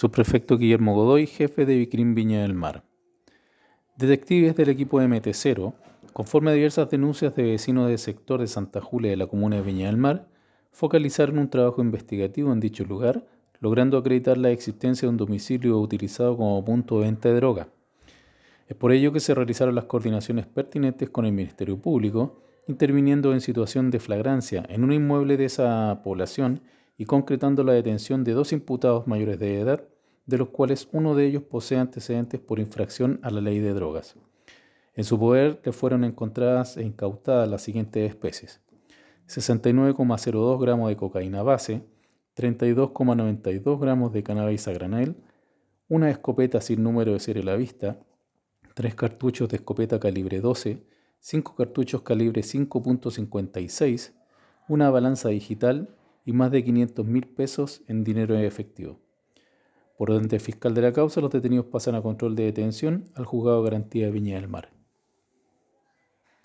Subprefecto Guillermo Godoy, jefe de Vicrim Viña del Mar. Detectives del equipo MT0, conforme a diversas denuncias de vecinos del sector de Santa Julia de la comuna de Viña del Mar, focalizaron un trabajo investigativo en dicho lugar, logrando acreditar la existencia de un domicilio utilizado como punto de venta de droga. Es por ello que se realizaron las coordinaciones pertinentes con el Ministerio Público, interviniendo en situación de flagrancia en un inmueble de esa población y concretando la detención de dos imputados mayores de edad, de los cuales uno de ellos posee antecedentes por infracción a la ley de drogas. En su poder le fueron encontradas e incautadas las siguientes especies. 69,02 gramos de cocaína base, 32,92 gramos de cannabis a granel, una escopeta sin número de serie a la vista, tres cartuchos de escopeta calibre 12, cinco cartuchos calibre 5.56, una balanza digital y más de 500 mil pesos en dinero efectivo. Por orden del fiscal de la causa, los detenidos pasan a control de detención al juzgado garantía de Viña del Mar.